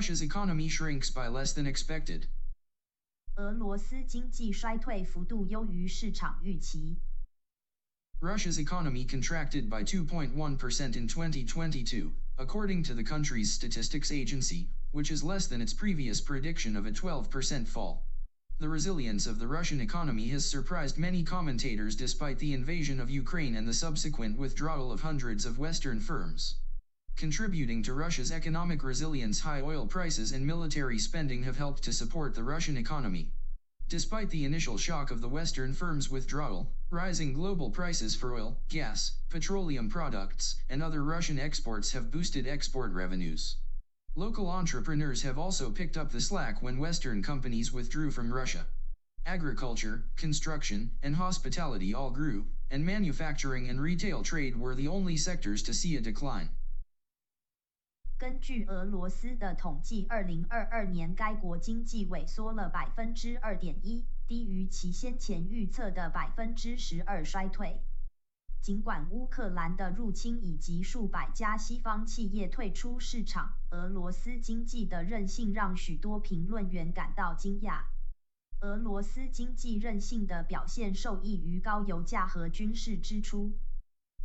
Russia's economy shrinks by less than expected. 俄罗斯经济衰退幅度优于市场预期。 Russia's economy contracted by 2.1% in 2022, according to the country's statistics agency, which is less than its previous prediction of a 12% fall. The resilience of the Russian economy has surprised many commentators despite the invasion of Ukraine and the subsequent withdrawal of hundreds of Western firms. Contributing to Russia's economic resilience, high oil prices and military spending have helped to support the Russian economy. Despite the initial shock of the Western firms' withdrawal, rising global prices for oil, gas, petroleum products, and other Russian exports have boosted export revenues. Local entrepreneurs have also picked up the slack when Western companies withdrew from Russia. Agriculture, construction, and hospitality all grew, and manufacturing and retail trade were the only sectors to see a decline. 根据俄罗斯的统计，二零二二年该国经济萎缩了百分之二点一，低于其先前预测的百分之十二衰退。尽管乌克兰的入侵以及数百家西方企业退出市场，俄罗斯经济的韧性让许多评论员感到惊讶。俄罗斯经济韧性的表现受益于高油价和军事支出。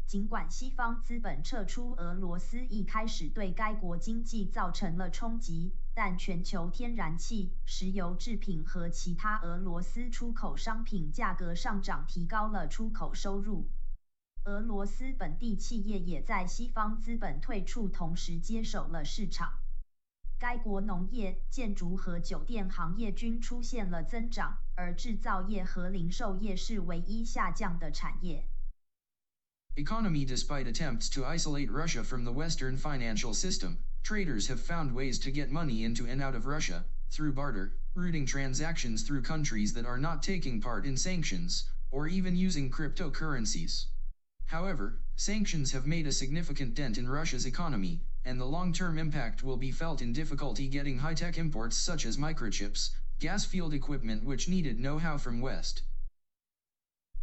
尽管西方资本撤出俄罗斯一开始对该国经济造成了冲击，但全球天然气、石油制品和其他俄罗斯出口商品价格上涨，提高了出口收入。俄罗斯本地企业也在西方资本退出同时接手了市场。该国农业、建筑和酒店行业均出现了增长，而制造业和零售业是唯一下降的产业。Economy Despite attempts to isolate Russia from the Western financial system, traders have found ways to get money into and out of Russia, through barter, routing transactions through countries that are not taking part in sanctions, or even using cryptocurrencies. However, sanctions have made a significant dent in Russia's economy, and the long term impact will be felt in difficulty getting high tech imports such as microchips, gas field equipment, which needed know how from West.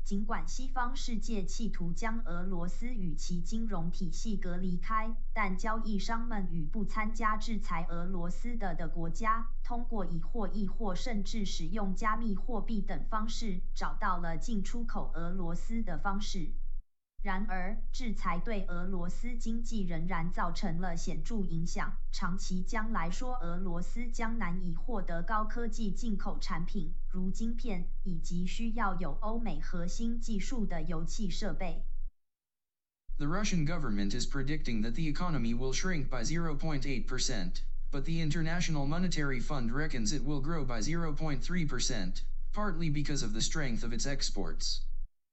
尽管西方世界企图将俄罗斯与其金融体系隔离开，但交易商们与不参加制裁俄罗斯的的国家，通过以货易货，甚至使用加密货币等方式，找到了进出口俄罗斯的方式。然而，制裁对俄罗斯经济仍然造成了显着影响。长期将来说，俄罗斯将难以获得高科技进口产品，如晶片，以及需要有欧美核心技术的油气设备。 The Russian government is predicting that the economy will shrink by 0.8%, but the International Monetary Fund reckons it will grow by 0.3%, partly because of the strength of its exports.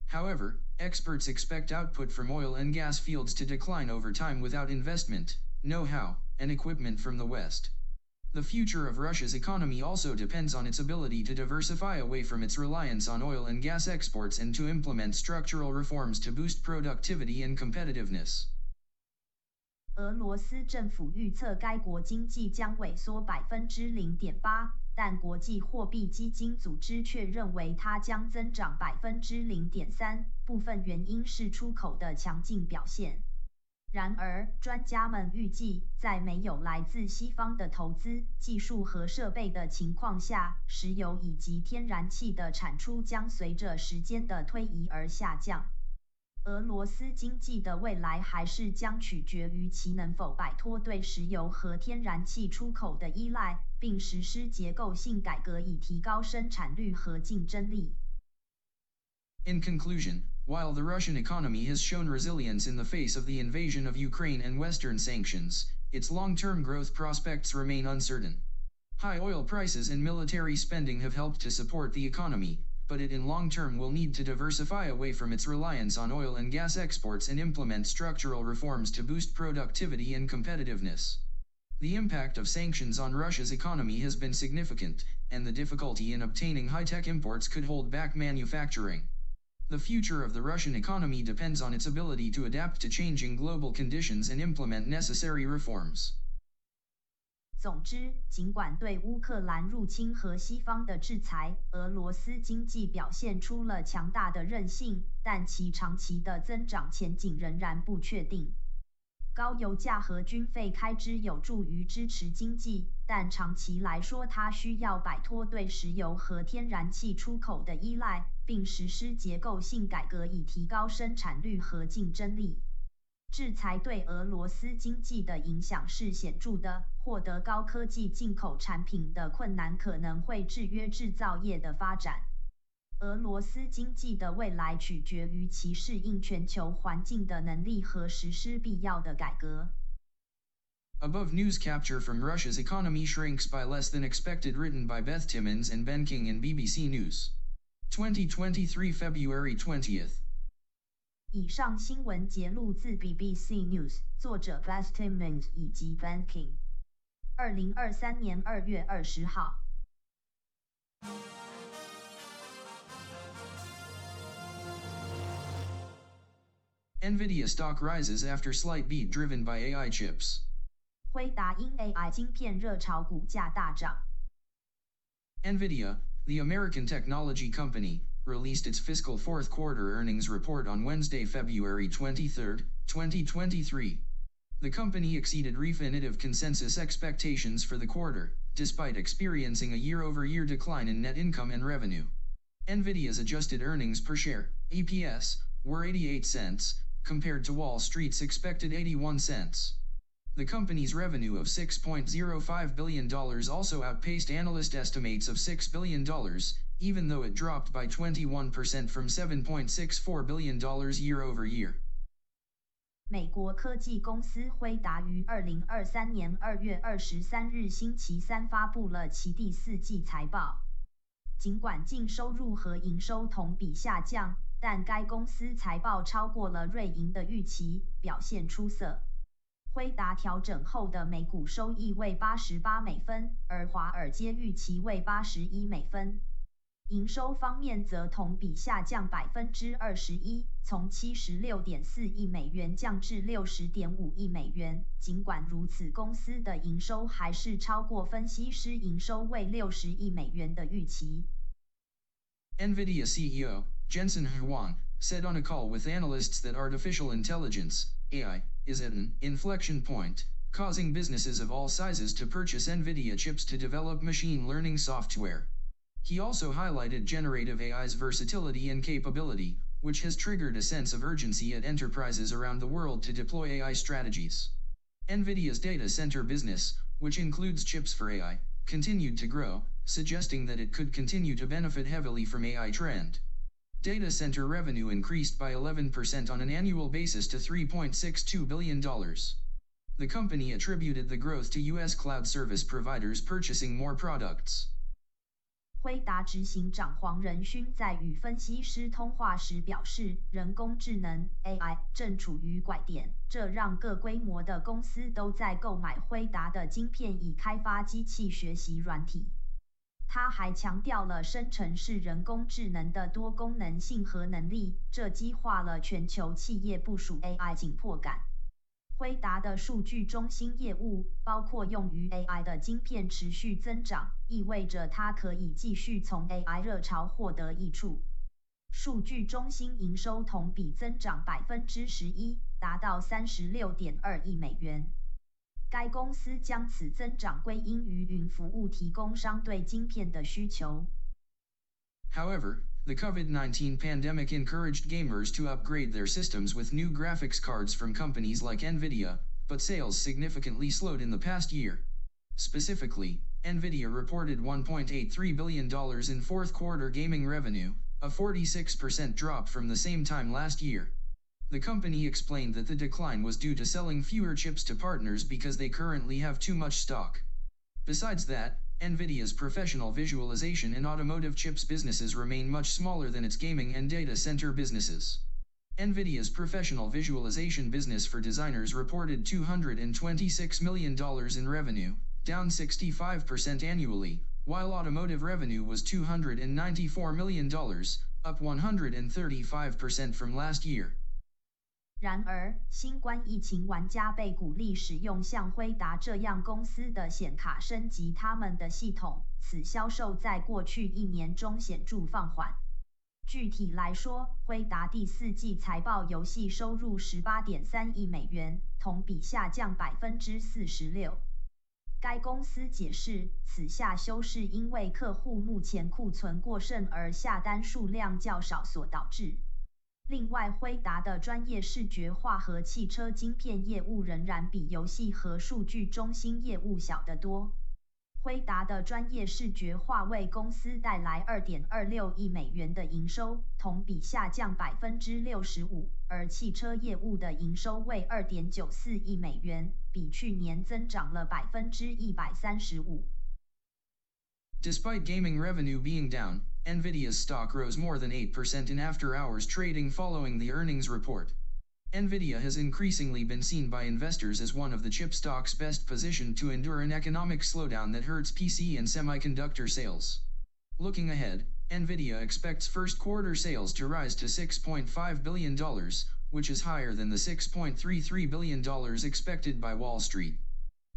However, experts expect output from oil and gas fields to decline over time without investment, know how, and equipment from the West. The future of Russia's economy also depends on its ability to diversify away from its reliance on oil and gas exports and to implement structural reforms to boost productivity and competitiveness. 俄罗斯政府预测该国经济将萎缩百分之零点八， 但国际货币基金组织却认为它将增长百分之零点三，部分原因是出口的强劲表现。然而，专家们预计，在没有来自西方的投资、技术和设备的情况下，石油以及天然气的产出将随着时间的推移而下降。俄罗斯经济的未来还是将取决于其能否摆脱对石油和天然气出口的依赖，并实施结构性改革以提高生产率和竞争力。 In conclusion, while the Russian economy has shown resilience in the face of the invasion of Ukraine and Western sanctions, its long term growth prospects remain uncertain. High oil prices and military spending have helped to support the economy, but it in long term will need to diversify away from its reliance on oil and gas exports and implement structural reforms to boost productivity and competitiveness. The impact of sanctions on Russia's economy has been significant, and the difficulty in obtaining high tech imports could hold back manufacturing. The future of the Russian economy depends on its ability to adapt to changing global conditions and implement necessary reforms. 总之，尽管对乌克兰入侵和西方的制裁，俄罗斯经济表现出了强大的韧性，但其长期的增长前景仍然不确定。 高油价和军费开支有助于支持经济，但长期来说，它需要摆脱对石油和天然气出口的依赖，并实施结构性改革以提高生产率和竞争力。制裁对俄罗斯经济的影响是显著的，获得高科技进口产品的困难可能会制约制造业的发展。俄罗斯经济的未来取决于其适应全球环境的能力和实施必要的改革。Above news capture from Russia's economy shrinks by less than expected, written by Beth Timmins and Ben King in BBC News. 2023 February 20th. 以上新闻节录自 BBC News，作者 Beth Timmins 以及 Ben King。二零二三年二月二十号。NVIDIA stock rises after slight beat driven by AI chips. 辉达因 AI the American technology company, released its fiscal fourth quarter earnings report on Wednesday, February 23, 2023. The company exceeded Refinitiv consensus expectations for the quarter, despite experiencing a year-over-year decline in net income and revenue. NVIDIA's adjusted earnings per share, EPS, were 88 cents, compared to Wall Street's expected 81 cents. The company's revenue of $6.05 billion also outpaced analyst estimates of $6 billion, even though it dropped by 21% from $7.64 billion year over year. 美国科技公司辉达于二零二三年二月二十三日星期三发布了其第四季财报。尽管净收入和营收同比下降， 但该公司财报超过了瑞银的预期，表现出色。辉达调整后的每股收益为八十八美分，而华尔街预期为八十一美分。营收方面则同比下降百分之二十一，从七十六点四亿美元降至六十点五亿美元。尽管如此，公司的营收还是超过分析师营收为六十亿美元的预期。NVIDIA CEO Jensen Huang said on a call with analysts that artificial intelligence (AI) is at an inflection point, causing businesses of all sizes to purchase NVIDIA chips to develop machine learning software. He also highlighted generative AI's versatility and capability, which has triggered a sense of urgency at enterprises around the world to deploy AI strategies. NVIDIA's data center business, which includes chips for AI, continued to grow, suggesting that it could continue to benefit heavily from AI trend. Data center revenue increased by 11% on an annual basis to $3.62 billion. The company attributed the growth to U.S. cloud service providers purchasing more products. 辉达执行长黄仁勋在与分析师通话时表示，人工智能 AI 正处于拐点，这让各规模的公司都在购买辉达的晶片以开发机器学习软体。 他还强调了生成式人工智能的多功能性和能力，这激化了全球企业部署 AI 紧迫感。辉达的数据中心业务，包括用于 AI 的晶片持续增长，意味着它可以继续从 AI 热潮获得益处。数据中心营收同比增长百分之十一，达到三十六点二亿美元。该公司将此增长归因于云服务提供商对晶片的需求。However, the COVID-19 pandemic encouraged gamers to upgrade their systems with new graphics cards from companies like Nvidia, but sales significantly slowed in the past year. Specifically, Nvidia reported $1.83 billion in fourth quarter gaming revenue, a 46% drop from the same time last year. The company explained that the decline was due to selling fewer chips to partners because they currently have too much stock. Besides that, NVIDIA's professional visualization and automotive chips businesses remain much smaller than its gaming and data center businesses. NVIDIA's professional visualization business for designers reported $226 million in revenue, down 65% annually, while automotive revenue was $294 million, up 135% from last year. 然而，新冠疫情玩家被鼓励使用像辉达这样公司的显卡升级他们的系统，此销售在过去一年中显著放缓。具体来说，辉达第四季财报游戏收入十八点三亿美元，同比下降百分之四十六。该公司解释，此下修是因为客户目前库存过剩而下单数量较少所导致。另外，辉达的专业视觉化和汽车晶片业务仍然比游戏和数据中心业务小得多。辉达的专业视觉化为公司带来二点二六亿美元的营收，同比下降百分之六十五；而汽车业务的营收为二点九四亿美元，比去年增长了百分之一百三十五。Despite gaming revenue being down, Nvidia's stock rose more than 8% in after-hours trading following the earnings report. Nvidia has increasingly been seen by investors as one of the chip stocks best positioned to endure an economic slowdown that hurts PC and semiconductor sales. Looking ahead, Nvidia expects first quarter sales to rise to $6.5 billion, which is higher than the $6.33 billion expected by Wall Street.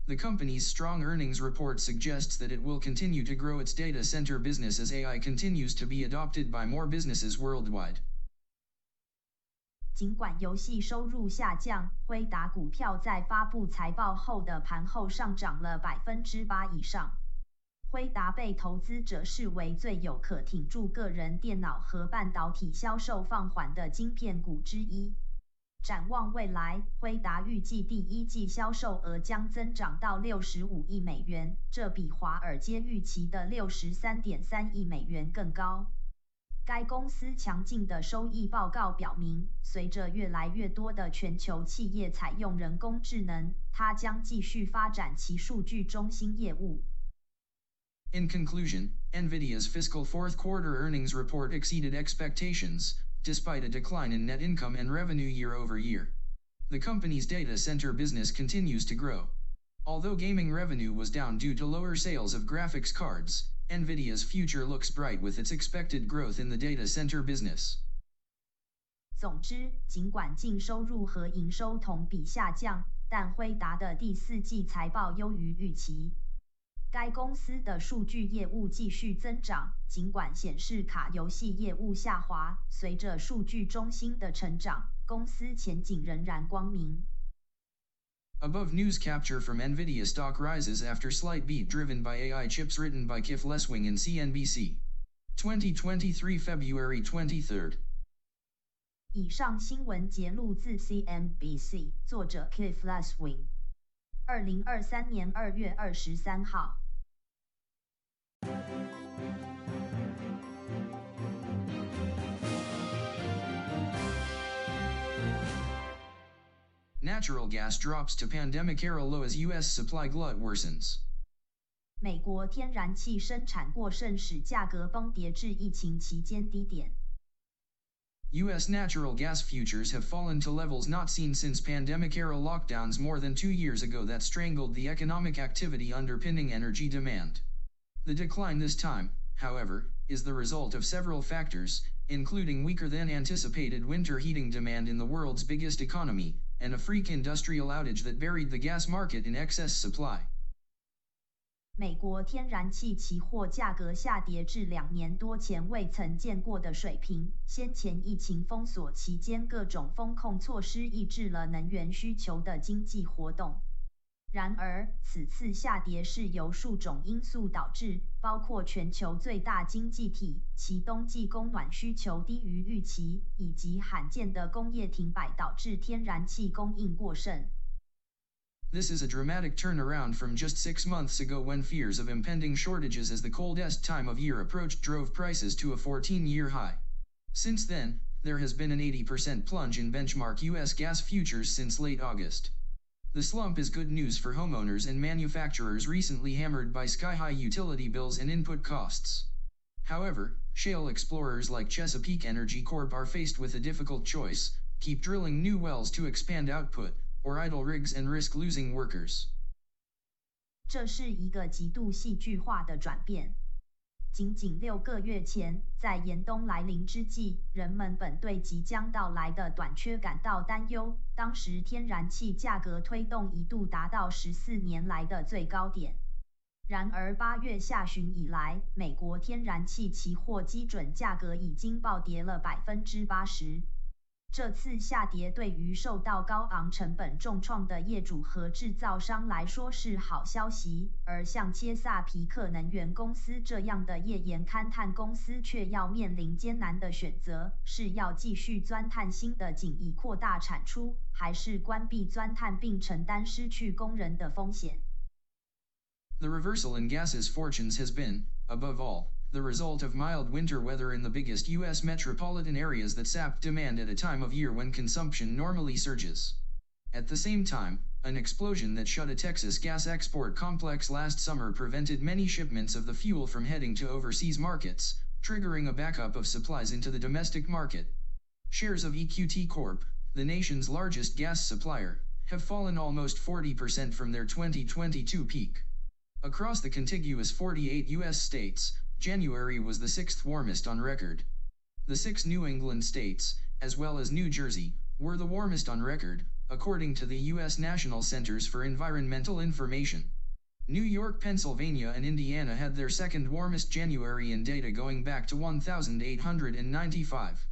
The company's strong earnings report suggests that it will continue to grow its data center business as AI continues to be adopted by more businesses worldwide. 尽管游戏收入下降，辉达股票在发布财报后的盘后上涨了百分之八以上。辉达被投资者视为最有可挺住个人电脑和半导体销售放缓的晶片股之一。 展望未来，辉达预计第一季销售额将增长到六十五亿美元，这比华尔街预期的六十三点三亿美元更高。该公司强劲的收益报告表明，随着越来越多的全球企业采用人工智能，它将继续发展其数据中心业务。In conclusion, Nvidia's fiscal fourth quarter earnings report exceeded expectations. despite a decline in net income and revenue year over year. The company's data center business continues to grow. Although gaming revenue was down due to lower sales of graphics cards, Nvidia's future looks bright with its expected growth in the data center business. 总之，尽管净收入和营收同比下降，但辉达的第四季财报优于预期。 该公司的数据业务继续增长，尽管显示卡游戏业务下滑。随着数据中心的成长，公司前景仍然光明。Above news capture from Nvidia stock rises after slight beat driven by AI chips written by Kif Leswing in CNBC. 2023 February 23rd. 以上新闻节录自 CNBC，作者 Kif Leswing。二零二三年二月二十三号。 Natural gas drops to pandemic-era low as U.S. supply glut worsens. 美国天然气生产过剩使价格崩跌至疫情期间低点。U.S. natural gas futures have fallen to levels not seen since pandemic-era lockdowns more than two years ago that strangled the economic activity underpinning energy demand. The decline this time, however, is the result of several factors, including weaker than anticipated winter heating demand in the world's biggest economy, and a freak industrial outage that buried the gas market in excess supply. 美国天然气期货价格下跌至两年多前未曾见过的水平。先前疫情封锁期间，各种风控措施抑制了能源需求的经济活动。 然而，此次下跌是由数种因素导致，包括全球最大经济体其冬季供暖需求低于预期，以及罕见的工业停摆导致天然气供应过剩。This is a dramatic turnaround from just six months ago when fears of impending shortages as the coldest time of year approached drove prices to a 14-year high. Since then, there has been an 80% plunge in benchmark U.S. gas futures since late August. The slump is good news for homeowners and manufacturers recently hammered by sky-high utility bills and input costs. However, shale explorers like Chesapeake Energy Corp are faced with a difficult choice, keep drilling new wells to expand output, or idle rigs and risk losing workers. 这是一个极度戏剧化的转变。 仅仅六个月前，在严冬来临之际，人们本对即将到来的短缺感到担忧。当时天然气价格推动一度达到十四年来的最高点。然而八月下旬以来，美国天然气期货基准价格已经暴跌了百分之八十。这次下跌对于受到高昂成本重创的业主和制造商来说是好消息，而像切萨皮克能源公司这样的页岩勘探公司却要面临艰难的选择：是要继续钻探新的井以扩大产出，还是关闭钻探并承担失去工人的风险？The reversal in gases fortunes has been, above all. The result of mild winter weather in the biggest U.S. metropolitan areas that sapped demand at a time of year when consumption normally surges. At the same time, an explosion that shut a Texas gas export complex last summer prevented many shipments of the fuel from heading to overseas markets, triggering a backup of supplies into the domestic market. Shares of EQT Corp., the nation's largest gas supplier, have fallen almost 40% from their 2022 peak. Across the contiguous 48 U.S. states, January was the sixth warmest on record. The six New England states, as well as New Jersey, were the warmest on record, according to the U.S. National Centers for Environmental Information. New York, Pennsylvania, and Indiana had their second warmest January in data going back to 1895.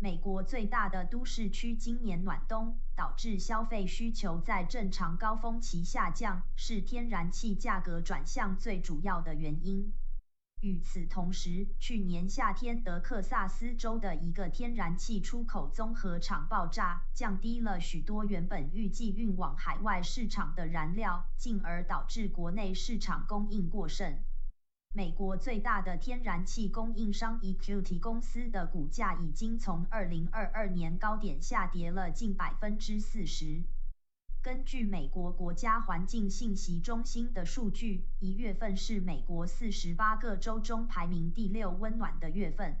美国最大的都市区今年暖冬，导致消费需求在正常高峰期下降，是天然气价格转向最主要的原因。 与此同时，去年夏天德克萨斯州的一个天然气出口综合厂爆炸，降低了许多原本预计运往海外市场的燃料，进而导致国内市场供应过剩。美国最大的天然气供应商 Equity 公司的股价已经从2022年高点下跌了近百分之四十。根据美国国家环境信息中心的数据，一月份是美国四十八个州中排名第六温暖的月份。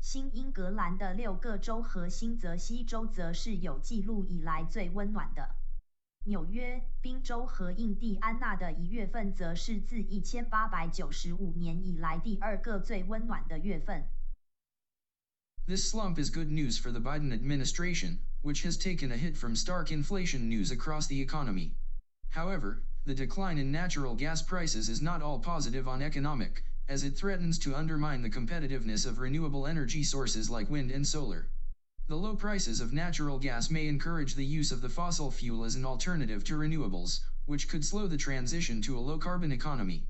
新英格兰的六个州和新泽西州则是有记录以来最温暖的。纽约、宾州和印第安纳的一月份则是自一千八百九十五年以来第二个最温暖的月份。This slump is good news for the Biden administration, which has taken a hit from stark inflation news across the economy. However, the decline in natural gas prices is not all positive on economic, as it threatens to undermine the competitiveness of renewable energy sources like wind and solar. The low prices of natural gas may encourage the use of the fossil fuel as an alternative to renewables, which could slow the transition to a low carbon economy.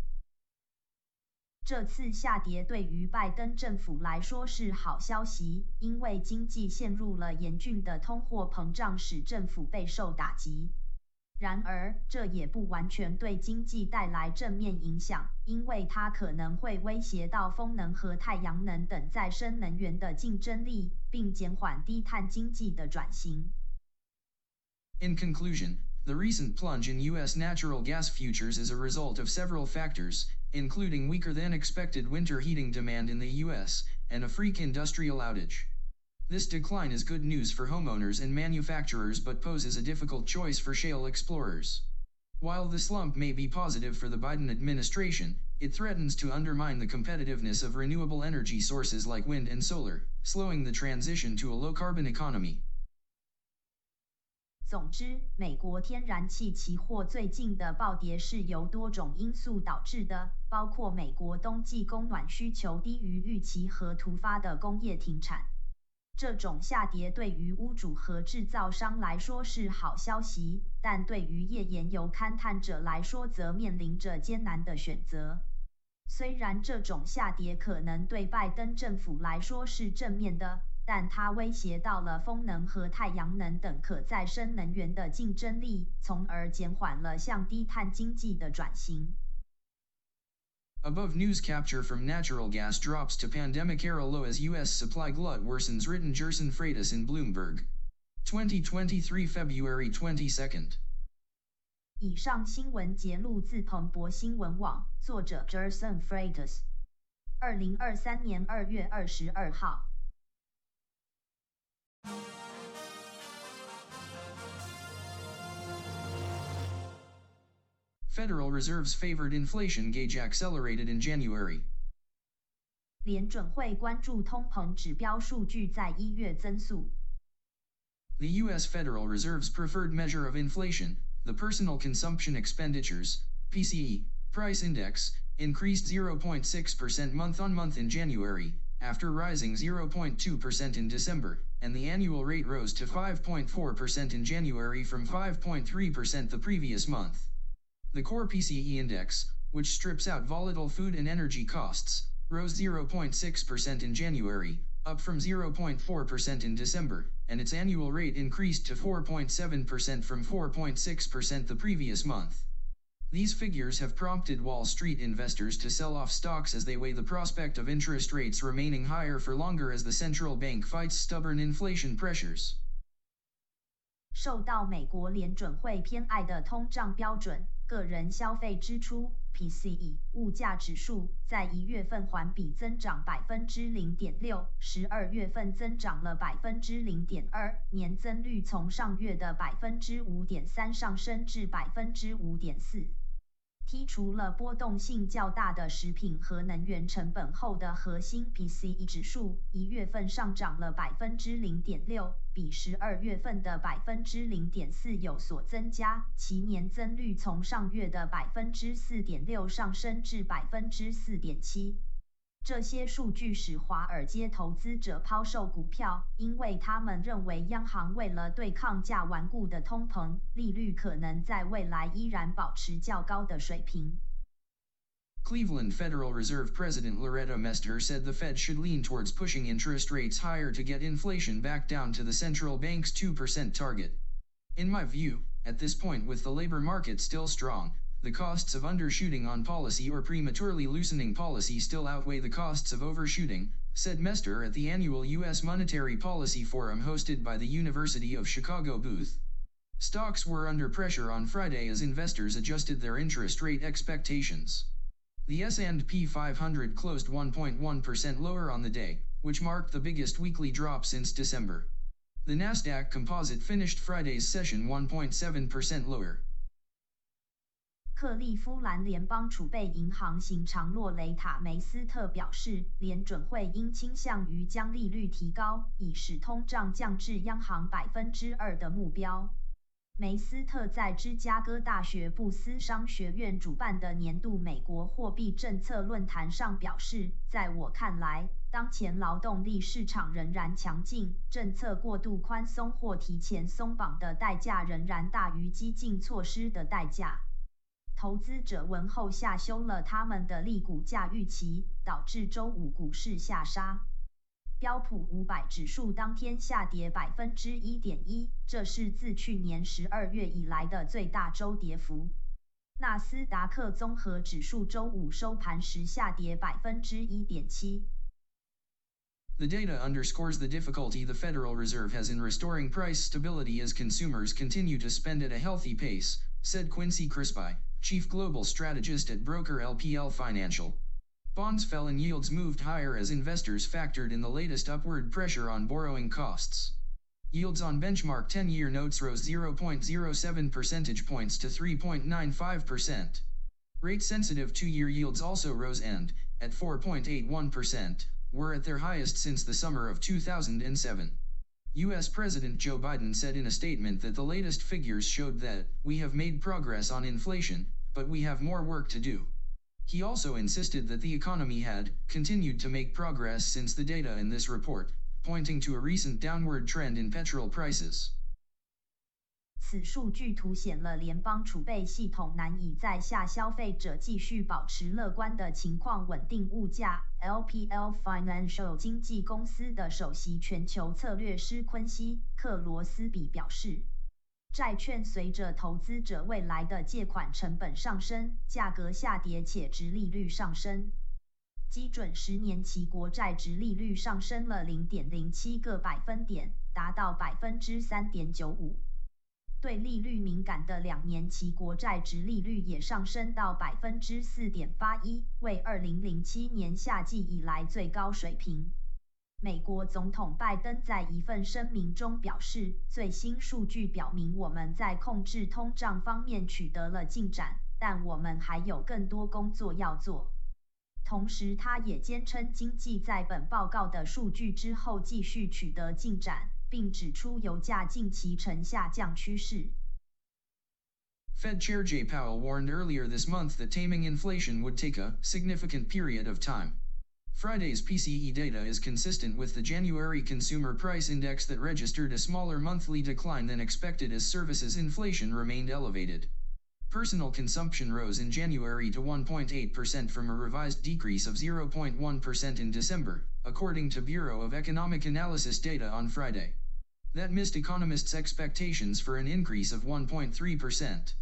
这次下跌对于拜登政府来说是好消息，因为经济陷入了严峻的通货膨胀，使政府备受打击。然而，这也不完全对经济带来正面影响，因为它可能会威胁到风能和太阳能等再生能源的竞争力，并减缓低碳经济的转型。In conclusion. The recent plunge in U.S. natural gas futures is a result of several factors, including weaker than expected winter heating demand in the U.S. and a freak industrial outage. This decline is good news for homeowners and manufacturers but poses a difficult choice for shale explorers. While the slump may be positive for the Biden administration, it threatens to undermine the competitiveness of renewable energy sources like wind and solar, slowing the transition to a low carbon economy. 总之，美国天然气期货最近的暴跌是由多种因素导致的，包括美国冬季供暖需求低于预期和突发的工业停产。这种下跌对于屋主和制造商来说是好消息，但对于页岩油勘探者来说则面临着艰难的选择。虽然这种下跌可能对拜登政府来说是正面的。但它威胁到了风能和太阳能等可再生能源的竞争力，从而减缓了向低碳经济的转型。Above news capture from natural gas drops to pandemic era low as U.S. supply glut worsens written Gerson Freitas in Bloomberg. 2023 February 22nd. 以上新闻节录自彭博新闻网，作者 Gerson Freitas。二零二三年二月二十二号。Federal Reserve's favored inflation gauge accelerated in January. 联准会关注通膨指标数据在一月增速。The U.S. Federal Reserve's preferred measure of inflation, the Personal Consumption Expenditures (PCE) price index, increased 0.6% month on month in January, after rising 0.2% in December and the annual rate rose to 5.4% in January from 5.3% the previous month. The core PCE index, which strips out volatile food and energy costs, rose 0.6% in January, up from 0.4% in December, and its annual rate increased to 4.7% from 4.6% the previous month. These figures have prompted Wall Street investors to sell off stocks as they weigh the prospect of interest rates remaining higher for longer as the central bank fights stubborn inflation pressures. 受到美国联准会偏爱的通胀标准，个人消费支出 PCE 物价指数在一月份环比增长百分之零点六，十二月份增长了百分之零点二，年增率从上月的百分之五点三上升至百分之五点四。 剔除了波动性较大的食品和能源成本后的核心 PCE 指数，一月份上涨了百分之零点六，比十二月份的百分之零点四有所增加，其年增率从上月的百分之四点六上升至百分之四点七。这些数据使华尔街投资者抛售股票，因为他们认为央行为了对抗价顽固的通膨，利率可能在未来依然保持较高的水平。Cleveland Federal Reserve President Loretta Mester said the Fed should lean towards pushing interest rates higher to get inflation back down to the central bank's 2% target. In my view, at this point with the labor market still strong, the costs of undershooting on policy or prematurely loosening policy still outweigh the costs of overshooting, said Mester at the annual U.S. Monetary Policy Forum hosted by the University of Chicago booth. Stocks were under pressure on Friday as investors adjusted their interest rate expectations. The S&P 500 closed 1.1% lower on the day, which marked the biggest weekly drop since December. The Nasdaq Composite finished Friday's session 1.7% lower. 克利夫兰联邦储备银行行长洛雷塔梅斯特表示，联准会应倾向于将利率提高，以使通胀降至央行百分之二的目标。梅斯特在芝加哥大学布斯商学院主办的年度美国货币政策论坛上表示，在我看来，当前劳动力市场仍然强劲，政策过度宽松或提前松绑的代价仍然大于激进措施的代价。投资者闻后下修了他们的利股价预期，导致周五股市下杀。标普五百指数当天下跌百分之一点一，这是自去年十二月以来的最大周跌幅。纳斯达克综合指数周五收盘时下跌百分之一点七。The data underscores the difficulty the Federal Reserve has in restoring price stability as consumers continue to spend at a healthy pace, said Quincy Crispy, chief global strategist at broker LPL Financial. Bonds fell and yields moved higher as investors factored in the latest upward pressure on borrowing costs. Yields on benchmark 10 year notes rose 0.07 percentage points to 3.95%. Rate sensitive 2 year yields also rose and, at 4.81%, were at their highest since the summer of 2007. U.S. President Joe Biden said in a statement that the latest figures showed that, we have made progress on inflation, but we have more work to do. He also insisted that the economy had continued to make progress since the data in this report, pointing to a recent downward trend in petrol prices. 此数据凸显了联邦储备系统难以在下消费者继续保持乐观的情况稳定物价。LPL Financial 经纪公司的首席全球策略师昆西克罗斯比表示， 债券随着投资者未来的借款成本上升，价格下跌且值利率上升。基准十年期国债值利率上升了零点零七个百分点，达到百分之三点九五。对利率敏感的两年期国债值利率也上升到百分之四点八一，为二零零七年夏季以来最高水平。美国总统拜登在一份声明中表示，最新数据表明我们在控制通胀方面取得了进展，但我们还有更多工作要做。同时，他也坚称经济在本报告的数据之后继续取得进展。并指出油价近期呈下降趋势。Fed Chair Jay Powell warned earlier this month that taming inflation would take a significant period of time. Friday's PCE data is consistent with the January Consumer Price Index that registered a smaller monthly decline than expected as services inflation remained elevated. Personal consumption rose in January to 1.8% from a revised decrease of 0.1% in December, according to Bureau of Economic Analysis data on Friday. That missed economists' expectations for an increase of 1.3%.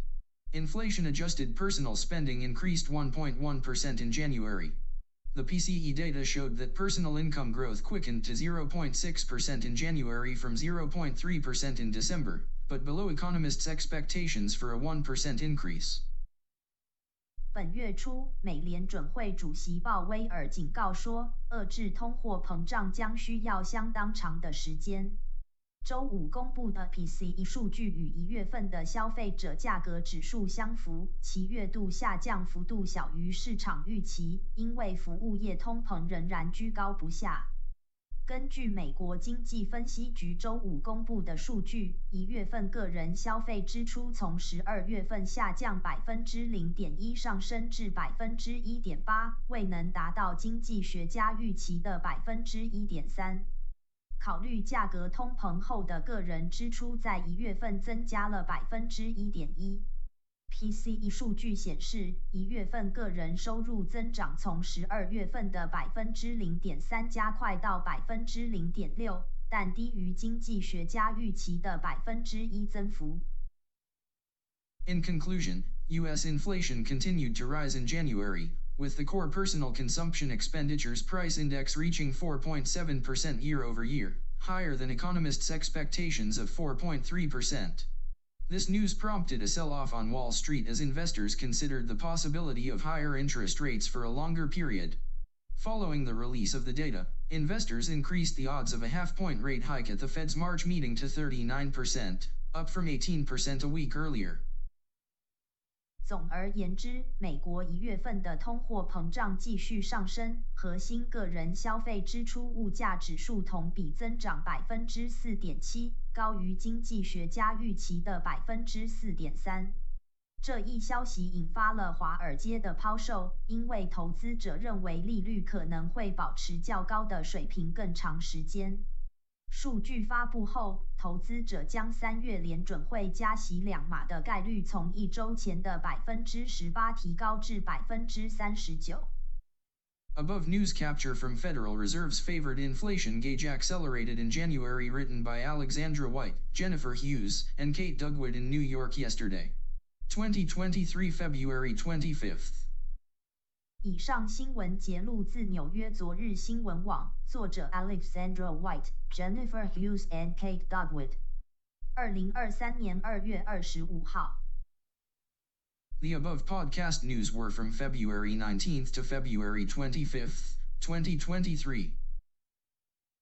Inflation adjusted personal spending increased 1.1% in January. The PCE data showed that personal income growth quickened to 0.6% in January from 0.3% in December, but below economists' expectations for a 1% increase. 本月初，美联准会主席鲍威尔警告说，遏制通货膨胀将需要相当长的时间。 周五公布的 PCE 数据与一月份的消费者价格指数相符，其月度下降幅度小于市场预期，因为服务业通膨仍然居高不下。根据美国经济分析局周五公布的数据，一月份个人消费支出从十二月份下降百分之零点一上升至百分之一点八，未能达到经济学家预期的百分之一点三。考虑价格通膨后的个人支出在一月份增加了百分之一点一。PCE 数据显示，一月份个人收入增长从十二月份的百分之零点三加快到百分之零点六，但低于经济学家预期的百分之一增幅。In conclusion, U.S. inflation continued to rise in January, with the core personal consumption expenditures price index reaching 4.7% year over year, higher than economists' expectations of 4.3%. This news prompted a sell-off on Wall Street as investors considered the possibility of higher interest rates for a longer period. Following the release of the data, investors increased the odds of a half-point rate hike at the Fed's March meeting to 39%, up from 18% a week earlier. 总而言之，美国一月份的通货膨胀继续上升，核心个人消费支出物价指数同比增长百分之四点七，高于经济学家预期的百分之四点三。这一消息引发了华尔街的抛售，因为投资者认为利率可能会保持较高的水平更长时间。数据发布后，投资者将三月联准会加息两码的概率从一周前的百分之十八提高至百分之三十九。Above news capture from Federal Reserve's favored inflation gauge accelerated in January written by Alexandra White, Jennifer Hughes, and Kate Dugwood in New York yesterday. 2023 February 25th. 以上新闻节录自纽约昨日新闻网，作者 Alexandra White、Jennifer Hughes and Kate Dugwood。二零二三年二月二十五号。The above podcast news were from February 19th to February 25th, 2023.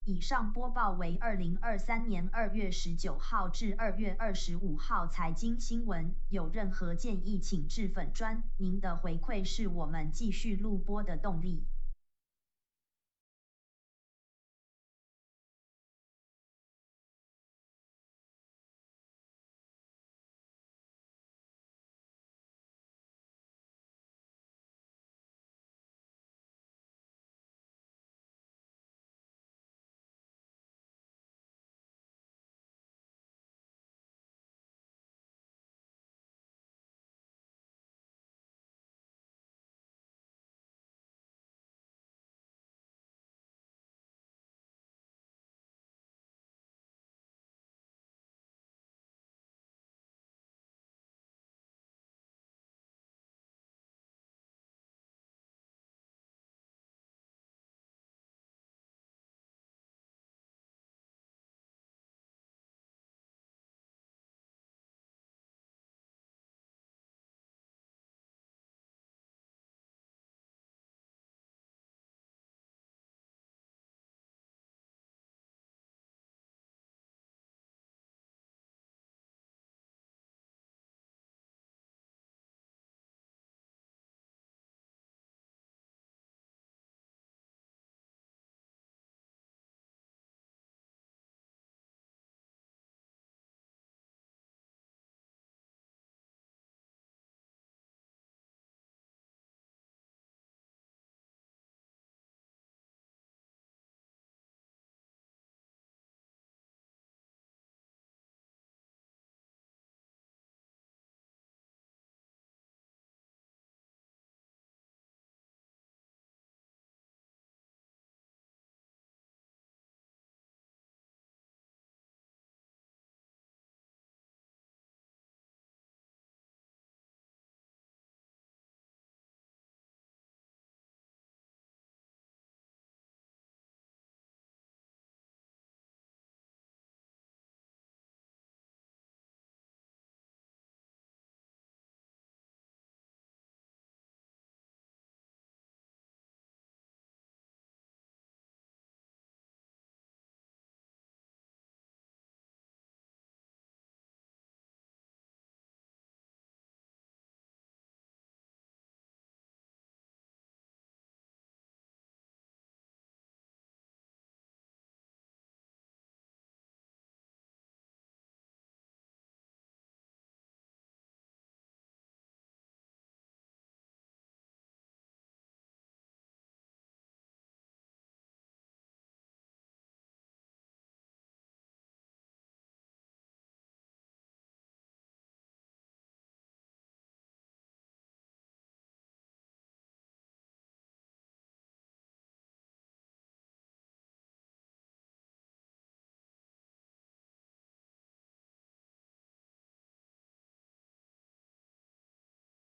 以上播报为二零二三年二月十九号至二月二十五号财经新闻。有任何建议，请至粉专。您的回馈是我们继续录播的动力。